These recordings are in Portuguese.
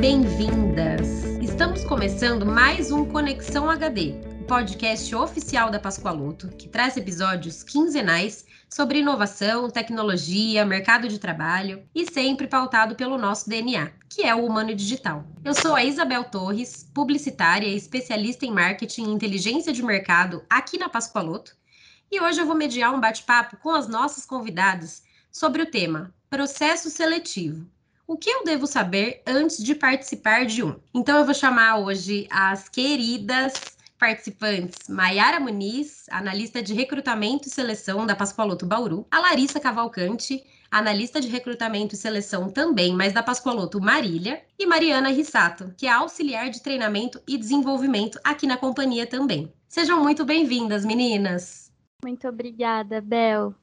bem-vindas! Estamos começando mais um Conexão HD, o podcast oficial da Pascoaloto, que traz episódios quinzenais sobre inovação, tecnologia, mercado de trabalho e sempre pautado pelo nosso DNA, que é o humano digital. Eu sou a Isabel Torres, publicitária e especialista em marketing e inteligência de mercado aqui na Pascoaloto, e hoje eu vou mediar um bate-papo com as nossas convidadas sobre o tema processo seletivo. O que eu devo saber antes de participar de um? Então eu vou chamar hoje as queridas participantes Maiara Muniz, analista de recrutamento e seleção da Pascoaloto Bauru, a Larissa Cavalcante, analista de recrutamento e seleção também, mas da Pascoaloto Marília, e Mariana Rissato, que é auxiliar de treinamento e desenvolvimento aqui na companhia também. Sejam muito bem-vindas, meninas! Muito obrigada, Bel.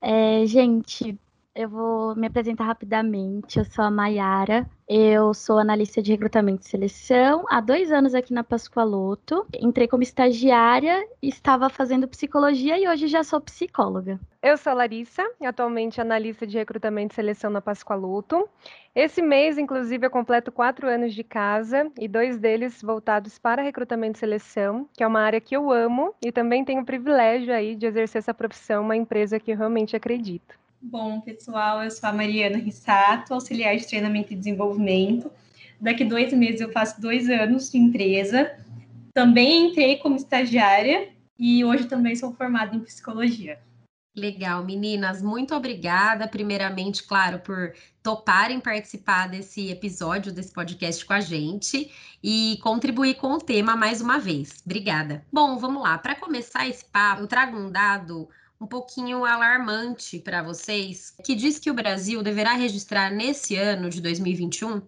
É, gente, eu vou me apresentar rapidamente. Eu sou a Maiara. Eu sou analista de recrutamento e seleção há dois anos aqui na Pascoaloto. Entrei como estagiária, estava fazendo psicologia e hoje já sou psicóloga. Eu sou a Larissa, atualmente analista de recrutamento e seleção na Pascoaloto. Esse mês, inclusive, eu completo quatro anos de casa e dois deles voltados para recrutamento e seleção, que é uma área que eu amo e também tenho o privilégio aí de exercer essa profissão, uma empresa que eu realmente acredito. Bom, pessoal, eu sou a Mariana Rissato, auxiliar de treinamento e desenvolvimento. Daqui dois meses eu faço dois anos de empresa. Também entrei como estagiária e hoje também sou formada em psicologia. Legal, meninas, muito obrigada, primeiramente, claro, por toparem participar desse episódio, desse podcast com a gente e contribuir com o tema mais uma vez. Obrigada. Bom, vamos lá. Para começar esse papo, eu trago um dado um pouquinho alarmante para vocês, que diz que o Brasil deverá registrar nesse ano de 2021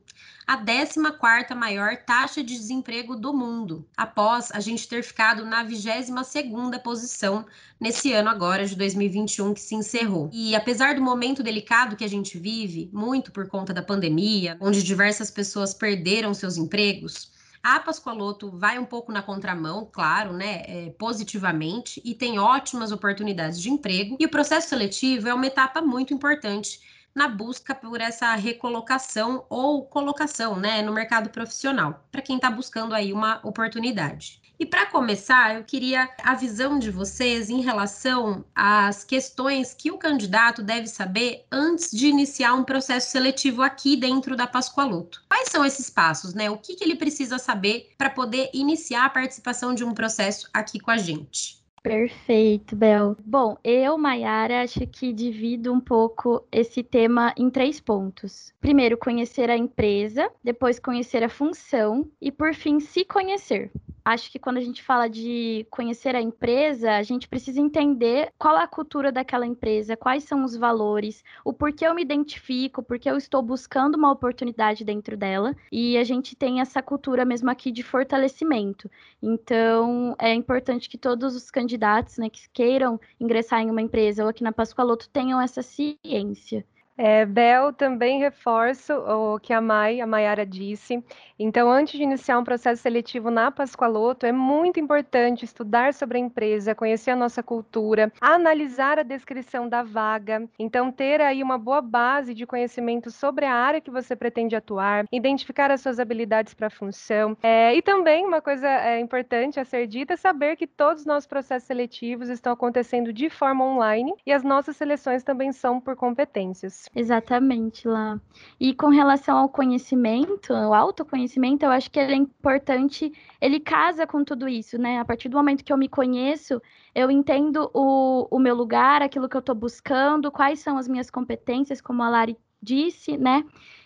a 14ª maior taxa de desemprego do mundo, após a gente ter ficado na 22ª posição nesse ano agora de 2021 que se encerrou. E apesar do momento delicado que a gente vive, muito por conta da pandemia, onde diversas pessoas perderam seus empregos, a Pascoaloto vai um pouco na contramão, claro, né, é, positivamente, e tem ótimas oportunidades de emprego. E o processo seletivo é uma etapa muito importante na busca por essa recolocação ou colocação, né, no mercado profissional, para quem está buscando aí uma oportunidade. E para começar, eu queria a visão de vocês em relação às questões que o candidato deve saber antes de iniciar um processo seletivo aqui dentro da Pascoaloto. Quais são esses passos, né? O que, que ele precisa saber para poder iniciar a participação de um processo aqui com a gente? Perfeito, Bel. Bom, eu, Mayara, acho que divido um pouco esse tema em três pontos. Primeiro, conhecer a empresa, depois, conhecer a função e, por fim, se conhecer acho que quando a gente fala de conhecer a empresa, a gente precisa entender qual é a cultura daquela empresa, quais são os valores, o porquê eu me identifico, porque eu estou buscando uma oportunidade dentro dela. E a gente tem essa cultura mesmo aqui de fortalecimento. Então, é importante que todos os candidatos né, que queiram ingressar em uma empresa ou aqui na Pascoaloto tenham essa ciência. É, Bel, também reforço o que a Mai, a Maiara disse. Então, antes de iniciar um processo seletivo na Pascoaloto, é muito importante estudar sobre a empresa, conhecer a nossa cultura, analisar a descrição da vaga. Então, ter aí uma boa base de conhecimento sobre a área que você pretende atuar, identificar as suas habilidades para a função. É, e também, uma coisa é, importante a ser dita, saber que todos os nossos processos seletivos estão acontecendo de forma online e as nossas seleções também são por competências. Exatamente, lá. E com relação ao conhecimento, ao autoconhecimento, eu acho que ele é importante, ele casa com tudo isso, né? A partir do momento que eu me conheço, eu entendo o, o meu lugar, aquilo que eu estou buscando, quais são as minhas competências, como a Lari disse, né?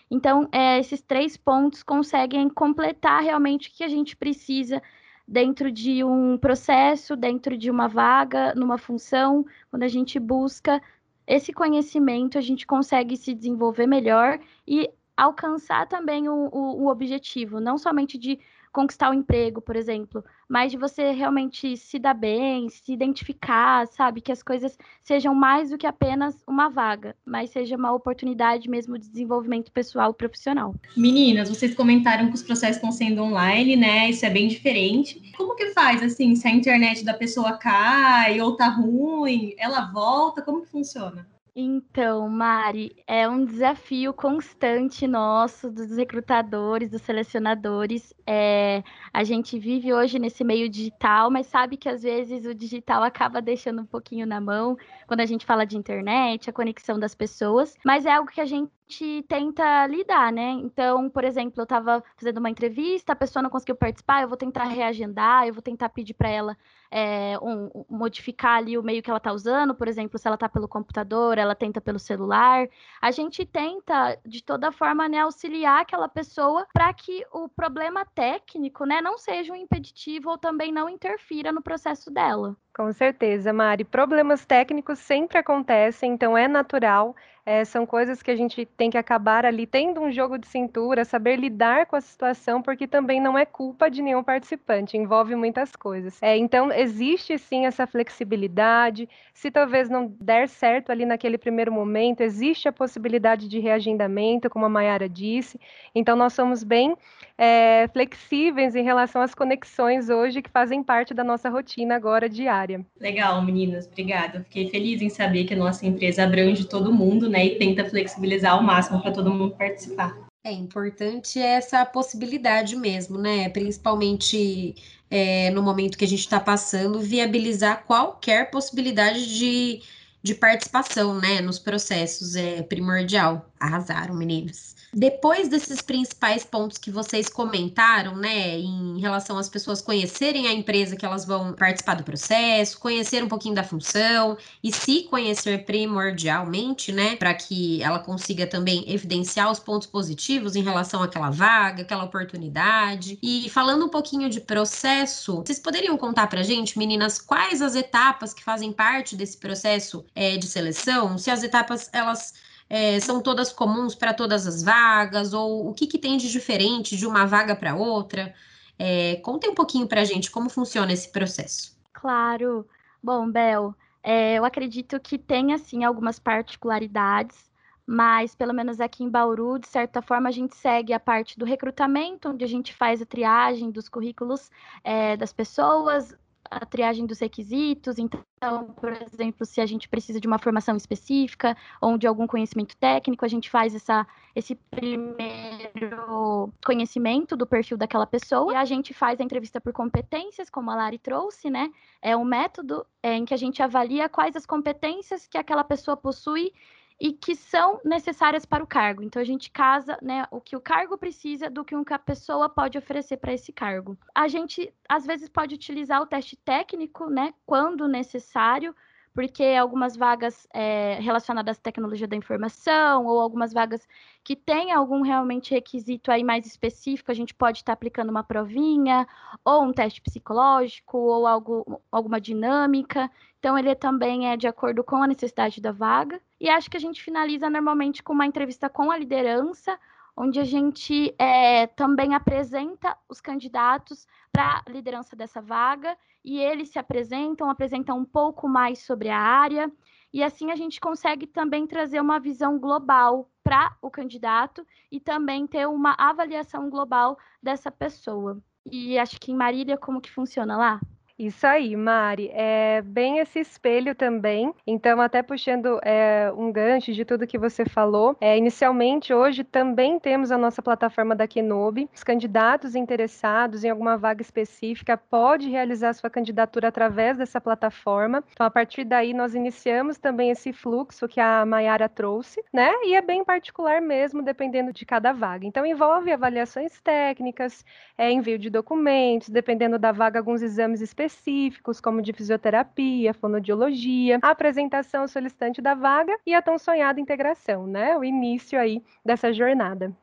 Então, é, esses três pontos conseguem completar realmente o que a gente precisa dentro de um processo, dentro de uma vaga, numa função, quando a gente busca esse conhecimento a gente consegue se desenvolver melhor e alcançar também o, o, o objetivo, não somente de conquistar o emprego, por exemplo, mas de você realmente se dar bem, se identificar, sabe? Que as coisas sejam mais do que apenas uma vaga, mas seja uma oportunidade mesmo de desenvolvimento pessoal e profissional. Meninas, vocês comentaram que os processos estão sendo online, né? Isso é bem diferente. Como que faz, assim, se a internet da pessoa cai ou tá ruim, ela volta? Como que funciona? Então, Mari, é um desafio constante nosso, dos recrutadores, dos selecionadores. É, a gente vive hoje nesse meio digital, mas sabe que às vezes o digital acaba deixando um pouquinho na mão quando a gente fala de internet, a conexão das pessoas, mas é algo que a gente gente tenta lidar, né? Então, por exemplo, eu estava fazendo uma entrevista, a pessoa não conseguiu participar, eu vou tentar reagendar, eu vou tentar pedir para ela é, um, modificar ali o meio que ela está usando, por exemplo, se ela está pelo computador, ela tenta pelo celular. A gente tenta, de toda forma, né, auxiliar aquela pessoa para que o problema técnico, né, não seja um impeditivo ou também não interfira no processo dela. Com certeza, Mari. Problemas técnicos sempre acontecem, então é natural. É, são coisas que a gente tem que acabar ali tendo um jogo de cintura, saber lidar com a situação, porque também não é culpa de nenhum participante, envolve muitas coisas. É, então, existe sim essa flexibilidade. Se talvez não der certo ali naquele primeiro momento, existe a possibilidade de reagendamento, como a Mayara disse. Então, nós somos bem é, flexíveis em relação às conexões hoje que fazem parte da nossa rotina agora diária. Legal, meninas, obrigada. Fiquei feliz em saber que a nossa empresa abrange todo mundo, né, e tenta flexibilizar ao máximo para todo mundo participar. É importante essa possibilidade mesmo, né? Principalmente é, no momento que a gente está passando, viabilizar qualquer possibilidade de, de participação, né? Nos processos é primordial. Arrasaram, meninos. Depois desses principais pontos que vocês comentaram, né, em relação às pessoas conhecerem a empresa que elas vão participar do processo, conhecer um pouquinho da função e se conhecer primordialmente, né, para que ela consiga também evidenciar os pontos positivos em relação àquela vaga, aquela oportunidade. E falando um pouquinho de processo, vocês poderiam contar para gente, meninas, quais as etapas que fazem parte desse processo é, de seleção? Se as etapas elas é, são todas comuns para todas as vagas? Ou o que, que tem de diferente de uma vaga para outra? É, contem um pouquinho para a gente como funciona esse processo. Claro. Bom, Bel, é, eu acredito que tem, assim, algumas particularidades, mas pelo menos aqui em Bauru, de certa forma, a gente segue a parte do recrutamento, onde a gente faz a triagem dos currículos é, das pessoas, a triagem dos requisitos. Então, por exemplo, se a gente precisa de uma formação específica ou de algum conhecimento técnico, a gente faz essa, esse primeiro conhecimento do perfil daquela pessoa. E a gente faz a entrevista por competências, como a Lari trouxe, né? É um método é, em que a gente avalia quais as competências que aquela pessoa possui e que são necessárias para o cargo. Então a gente casa, né, o que o cargo precisa do que a pessoa pode oferecer para esse cargo. A gente às vezes pode utilizar o teste técnico, né, quando necessário, porque algumas vagas é, relacionadas à tecnologia da informação ou algumas vagas que têm algum realmente requisito aí mais específico, a gente pode estar tá aplicando uma provinha ou um teste psicológico ou algo, alguma dinâmica. Então ele também é de acordo com a necessidade da vaga. E acho que a gente finaliza normalmente com uma entrevista com a liderança, onde a gente é, também apresenta os candidatos para a liderança dessa vaga e eles se apresentam, apresentam um pouco mais sobre a área, e assim a gente consegue também trazer uma visão global para o candidato e também ter uma avaliação global dessa pessoa. E acho que em Marília, como que funciona lá? Isso aí, Mari. É bem esse espelho também. Então, até puxando é, um gancho de tudo que você falou, é, inicialmente hoje também temos a nossa plataforma da Kenobi. Os candidatos interessados em alguma vaga específica pode realizar sua candidatura através dessa plataforma. Então, a partir daí, nós iniciamos também esse fluxo que a Mayara trouxe, né? E é bem particular mesmo, dependendo de cada vaga. Então, envolve avaliações técnicas, é, envio de documentos, dependendo da vaga, alguns exames específicos específicos, como de fisioterapia, fonodiologia, a apresentação solicitante da vaga e a tão sonhada integração, né? O início aí dessa jornada.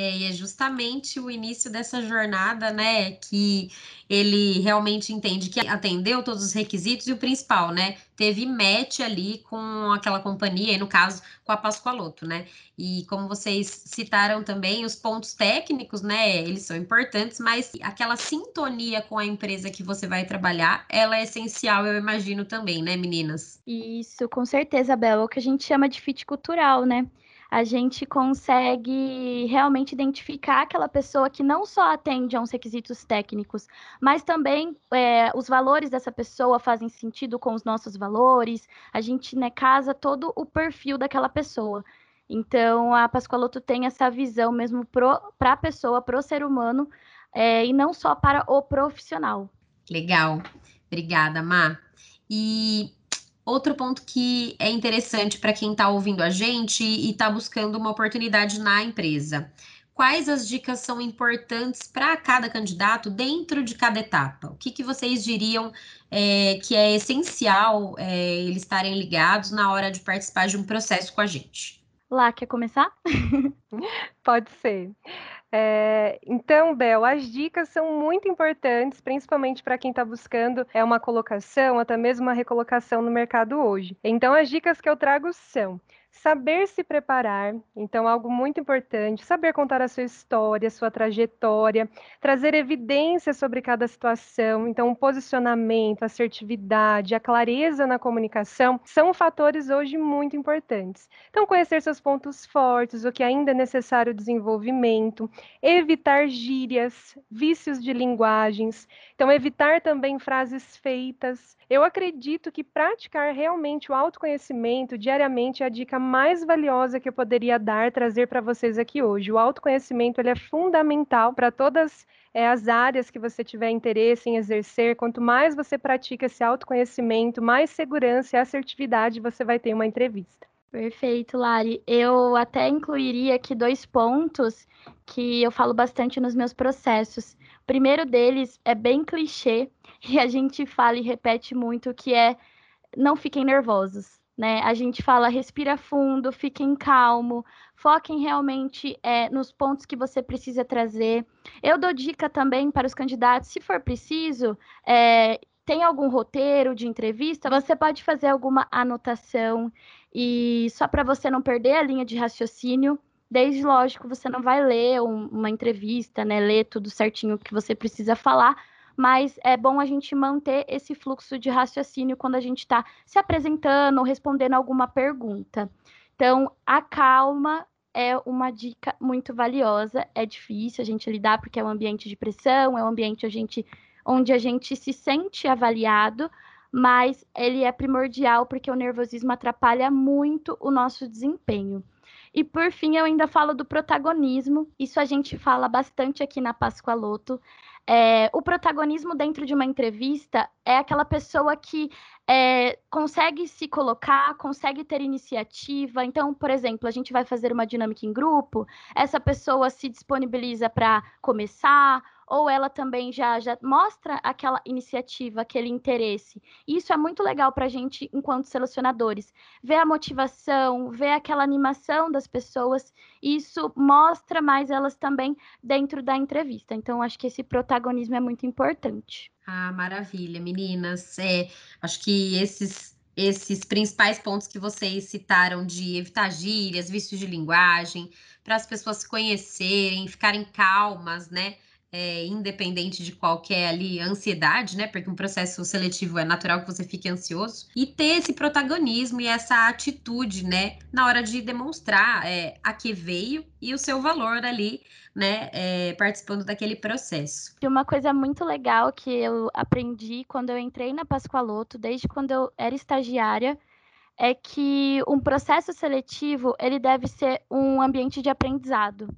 É, e é justamente o início dessa jornada, né, que ele realmente entende que atendeu todos os requisitos e o principal, né, teve match ali com aquela companhia, e no caso, com a Pascoaloto, né? E como vocês citaram também, os pontos técnicos, né, eles são importantes, mas aquela sintonia com a empresa que você vai trabalhar, ela é essencial, eu imagino também, né, meninas? Isso, com certeza, Bela, é o que a gente chama de fit cultural, né? A gente consegue realmente identificar aquela pessoa que não só atende a uns requisitos técnicos, mas também é, os valores dessa pessoa fazem sentido com os nossos valores, a gente né, casa todo o perfil daquela pessoa. Então, a Pascoaloto tem essa visão mesmo para a pessoa, para o ser humano, é, e não só para o profissional. Legal. Obrigada, Má. E outro ponto que é interessante para quem está ouvindo a gente e está buscando uma oportunidade na empresa. Quais as dicas são importantes para cada candidato dentro de cada etapa? O que, que vocês diriam é, que é essencial é, eles estarem ligados na hora de participar de um processo com a gente? Lá, quer começar? Pode ser. É, então, Bel, as dicas são muito importantes, principalmente para quem está buscando é uma colocação, até mesmo uma recolocação no mercado hoje. Então, as dicas que eu trago são Saber se preparar, então algo muito importante, saber contar a sua história, sua trajetória, trazer evidências sobre cada situação, então o posicionamento, a assertividade, a clareza na comunicação são fatores hoje muito importantes. Então conhecer seus pontos fortes, o que ainda é necessário desenvolvimento, evitar gírias, vícios de linguagens, então evitar também frases feitas. Eu acredito que praticar realmente o autoconhecimento diariamente é a dica mais valiosa que eu poderia dar, trazer para vocês aqui hoje. O autoconhecimento ele é fundamental para todas é, as áreas que você tiver interesse em exercer. Quanto mais você pratica esse autoconhecimento, mais segurança e assertividade você vai ter em uma entrevista. Perfeito, Lari. Eu até incluiria aqui dois pontos que eu falo bastante nos meus processos. O primeiro deles é bem clichê e a gente fala e repete muito que é não fiquem nervosos né? A gente fala respira fundo, fiquem calmo, foquem realmente é, nos pontos que você precisa trazer. Eu dou dica também para os candidatos, se for preciso, é, tem algum roteiro de entrevista, você pode fazer alguma anotação e só para você não perder a linha de raciocínio. Desde lógico, você não vai ler um, uma entrevista, né? Ler tudo certinho que você precisa falar, mas é bom a gente manter esse fluxo de raciocínio quando a gente está se apresentando ou respondendo alguma pergunta. Então, a calma é uma dica muito valiosa. É difícil a gente lidar porque é um ambiente de pressão, é um ambiente a gente, onde a gente se sente avaliado, mas ele é primordial porque o nervosismo atrapalha muito o nosso desempenho. E por fim, eu ainda falo do protagonismo. Isso a gente fala bastante aqui na Pascoaloto. É, o protagonismo dentro de uma entrevista é aquela pessoa que é, consegue se colocar, consegue ter iniciativa. Então, por exemplo, a gente vai fazer uma dinâmica em grupo, essa pessoa se disponibiliza para começar, ou ela também já, já mostra aquela iniciativa, aquele interesse. Isso é muito legal para a gente, enquanto selecionadores. Ver a motivação, ver aquela animação das pessoas, isso mostra mais elas também dentro da entrevista. Então, acho que esse protagonismo é muito importante. Ah, maravilha, meninas. É, acho que esses esses principais pontos que vocês citaram de evitar gírias, vícios de linguagem, para as pessoas se conhecerem, ficarem calmas, né? É, independente de qualquer ali ansiedade, né? Porque um processo seletivo é natural que você fique ansioso e ter esse protagonismo e essa atitude, né? Na hora de demonstrar é, a que veio e o seu valor ali, né? É, participando daquele processo. E uma coisa muito legal que eu aprendi quando eu entrei na Pascoaloto, desde quando eu era estagiária, é que um processo seletivo ele deve ser um ambiente de aprendizado.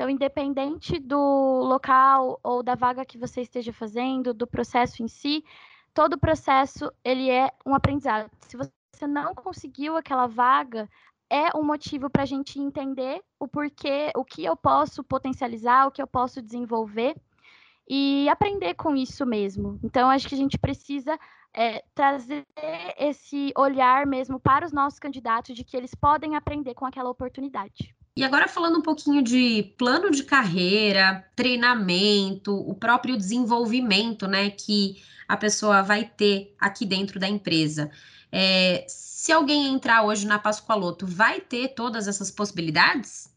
Então, independente do local ou da vaga que você esteja fazendo, do processo em si, todo o processo ele é um aprendizado. Se você não conseguiu aquela vaga, é um motivo para a gente entender o porquê, o que eu posso potencializar, o que eu posso desenvolver e aprender com isso mesmo. Então, acho que a gente precisa é, trazer esse olhar mesmo para os nossos candidatos de que eles podem aprender com aquela oportunidade. E agora falando um pouquinho de plano de carreira, treinamento, o próprio desenvolvimento, né, que a pessoa vai ter aqui dentro da empresa. É, se alguém entrar hoje na Pascoaloto, vai ter todas essas possibilidades?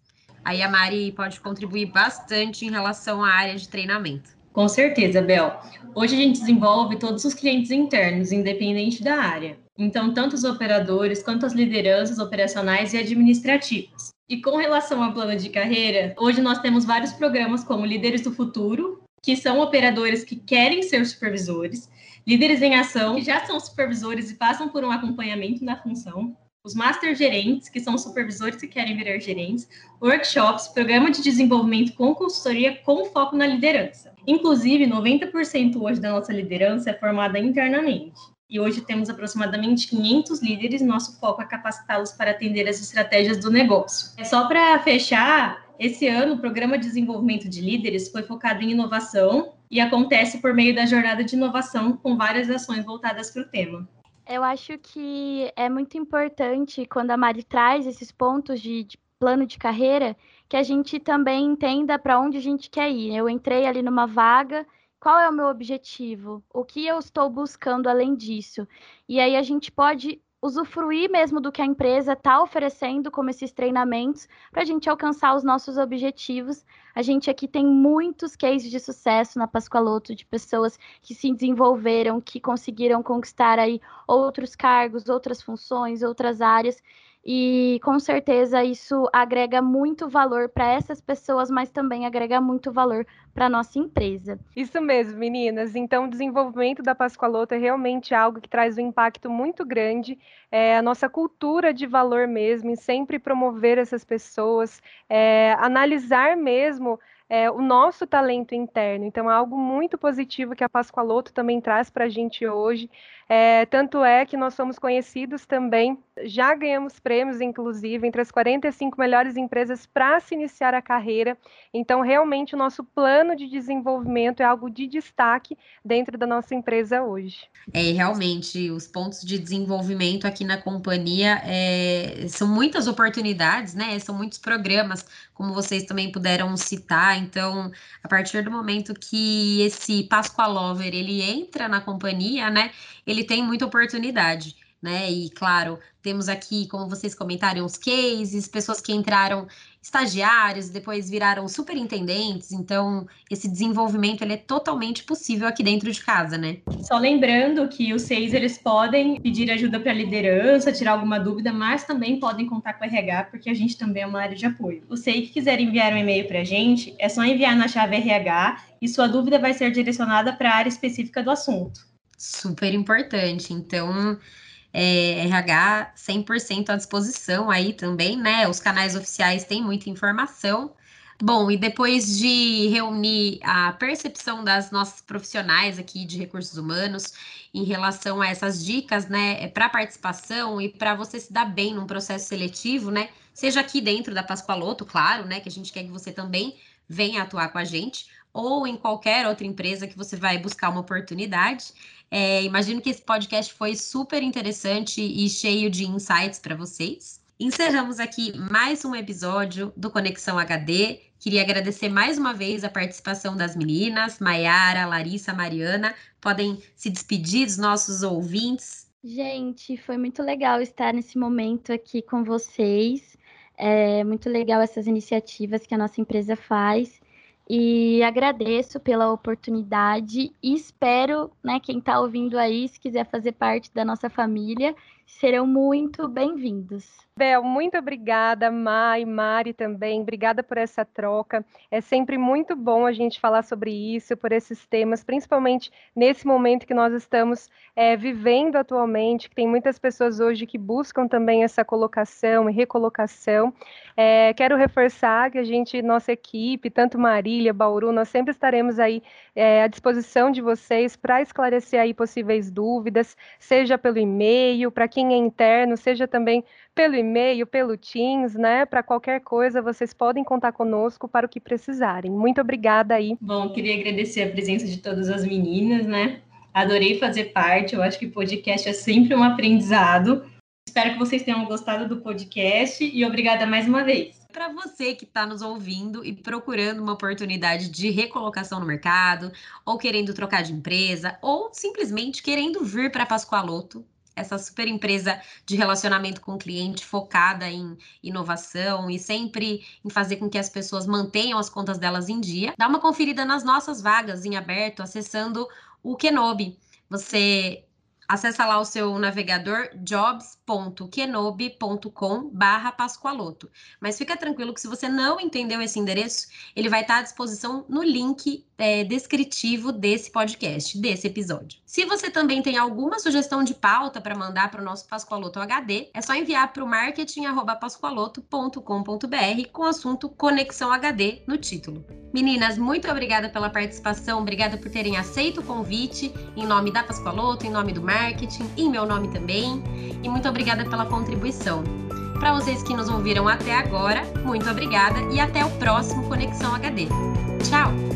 Aí a Mari pode contribuir bastante em relação à área de treinamento. Com certeza, Bel. Hoje a gente desenvolve todos os clientes internos, independente da área. Então, tanto os operadores quanto as lideranças operacionais e administrativas. E com relação ao plano de carreira, hoje nós temos vários programas como Líderes do Futuro, que são operadores que querem ser supervisores, líderes em ação, que já são supervisores e passam por um acompanhamento na função, os master gerentes, que são supervisores que querem virar gerentes, workshops, programa de desenvolvimento com consultoria com foco na liderança. Inclusive, 90% hoje da nossa liderança é formada internamente. E hoje temos aproximadamente 500 líderes, nosso foco é capacitá-los para atender as estratégias do negócio. É só para fechar, esse ano o programa de desenvolvimento de líderes foi focado em inovação e acontece por meio da jornada de inovação com várias ações voltadas para o tema. Eu acho que é muito importante quando a Mari traz esses pontos de, de plano de carreira que a gente também entenda para onde a gente quer ir. Eu entrei ali numa vaga, qual é o meu objetivo? O que eu estou buscando além disso? E aí a gente pode usufruir mesmo do que a empresa está oferecendo como esses treinamentos para a gente alcançar os nossos objetivos. A gente aqui tem muitos cases de sucesso na Pascoaloto de pessoas que se desenvolveram, que conseguiram conquistar aí outros cargos, outras funções, outras áreas. E com certeza isso agrega muito valor para essas pessoas, mas também agrega muito valor para nossa empresa. Isso mesmo, meninas. Então, o desenvolvimento da Pascoaloto é realmente algo que traz um impacto muito grande. É a nossa cultura de valor mesmo, em sempre promover essas pessoas, é, analisar mesmo é, o nosso talento interno. Então, é algo muito positivo que a Pascoaloto também traz para a gente hoje. É, tanto é que nós somos conhecidos também, já ganhamos prêmios, inclusive, entre as 45 melhores empresas para se iniciar a carreira. Então, realmente, o nosso plano de desenvolvimento é algo de destaque dentro da nossa empresa hoje. É, realmente, os pontos de desenvolvimento aqui na companhia é, são muitas oportunidades, né? São muitos programas, como vocês também puderam citar. Então, a partir do momento que esse Pascoalover ele entra na companhia, né? ele tem muita oportunidade, né? E claro, temos aqui, como vocês comentaram, os cases, pessoas que entraram estagiários, depois viraram superintendentes, então esse desenvolvimento ele é totalmente possível aqui dentro de casa, né? Só lembrando que os seis eles podem pedir ajuda para a liderança, tirar alguma dúvida, mas também podem contar com o RH, porque a gente também é uma área de apoio. O SEI que quiser enviar um e-mail para a gente, é só enviar na chave RH e sua dúvida vai ser direcionada para a área específica do assunto. Super importante. Então, é, RH 100% à disposição aí também, né? Os canais oficiais têm muita informação. Bom, e depois de reunir a percepção das nossas profissionais aqui de recursos humanos em relação a essas dicas, né, para participação e para você se dar bem num processo seletivo, né, seja aqui dentro da Pascoaloto, claro, né, que a gente quer que você também venha atuar com a gente, ou em qualquer outra empresa que você vai buscar uma oportunidade. É, imagino que esse podcast foi super interessante e cheio de insights para vocês. Encerramos aqui mais um episódio do Conexão HD. Queria agradecer mais uma vez a participação das meninas, Maiara, Larissa, Mariana. Podem se despedir dos nossos ouvintes. Gente, foi muito legal estar nesse momento aqui com vocês. É muito legal essas iniciativas que a nossa empresa faz. E agradeço pela oportunidade e espero, né, quem está ouvindo aí, se quiser fazer parte da nossa família, serão muito bem-vindos. Bel, muito obrigada, Mai, Mari também, obrigada por essa troca. É sempre muito bom a gente falar sobre isso, por esses temas, principalmente nesse momento que nós estamos é, vivendo atualmente, que tem muitas pessoas hoje que buscam também essa colocação e recolocação. É, quero reforçar que a gente, nossa equipe, tanto Marília, Bauru, nós sempre estaremos aí é, à disposição de vocês para esclarecer aí possíveis dúvidas, seja pelo e-mail, para quem é interno, seja também pelo e-mail, pelo Teams, né? Para qualquer coisa, vocês podem contar conosco para o que precisarem. Muito obrigada aí. Bom, queria agradecer a presença de todas as meninas, né? Adorei fazer parte. Eu acho que podcast é sempre um aprendizado. Espero que vocês tenham gostado do podcast e obrigada mais uma vez. Para você que está nos ouvindo e procurando uma oportunidade de recolocação no mercado, ou querendo trocar de empresa, ou simplesmente querendo vir para Pascoaloto, essa super empresa de relacionamento com o cliente focada em inovação e sempre em fazer com que as pessoas mantenham as contas delas em dia, dá uma conferida nas nossas vagas em aberto, acessando o Kenobi. Você acessa lá o seu navegador jobs www.kenobi.com barra Pascoaloto. Mas fica tranquilo que se você não entendeu esse endereço, ele vai estar à disposição no link é, descritivo desse podcast, desse episódio. Se você também tem alguma sugestão de pauta para mandar para o nosso Pascoaloto HD, é só enviar para o marketing.pascoaloto.com.br com o assunto Conexão HD no título. Meninas, muito obrigada pela participação, obrigada por terem aceito o convite em nome da Pascoaloto, em nome do marketing, em meu nome também, e muito obrigada pela contribuição. Para vocês que nos ouviram até agora, muito obrigada e até o próximo Conexão HD. Tchau!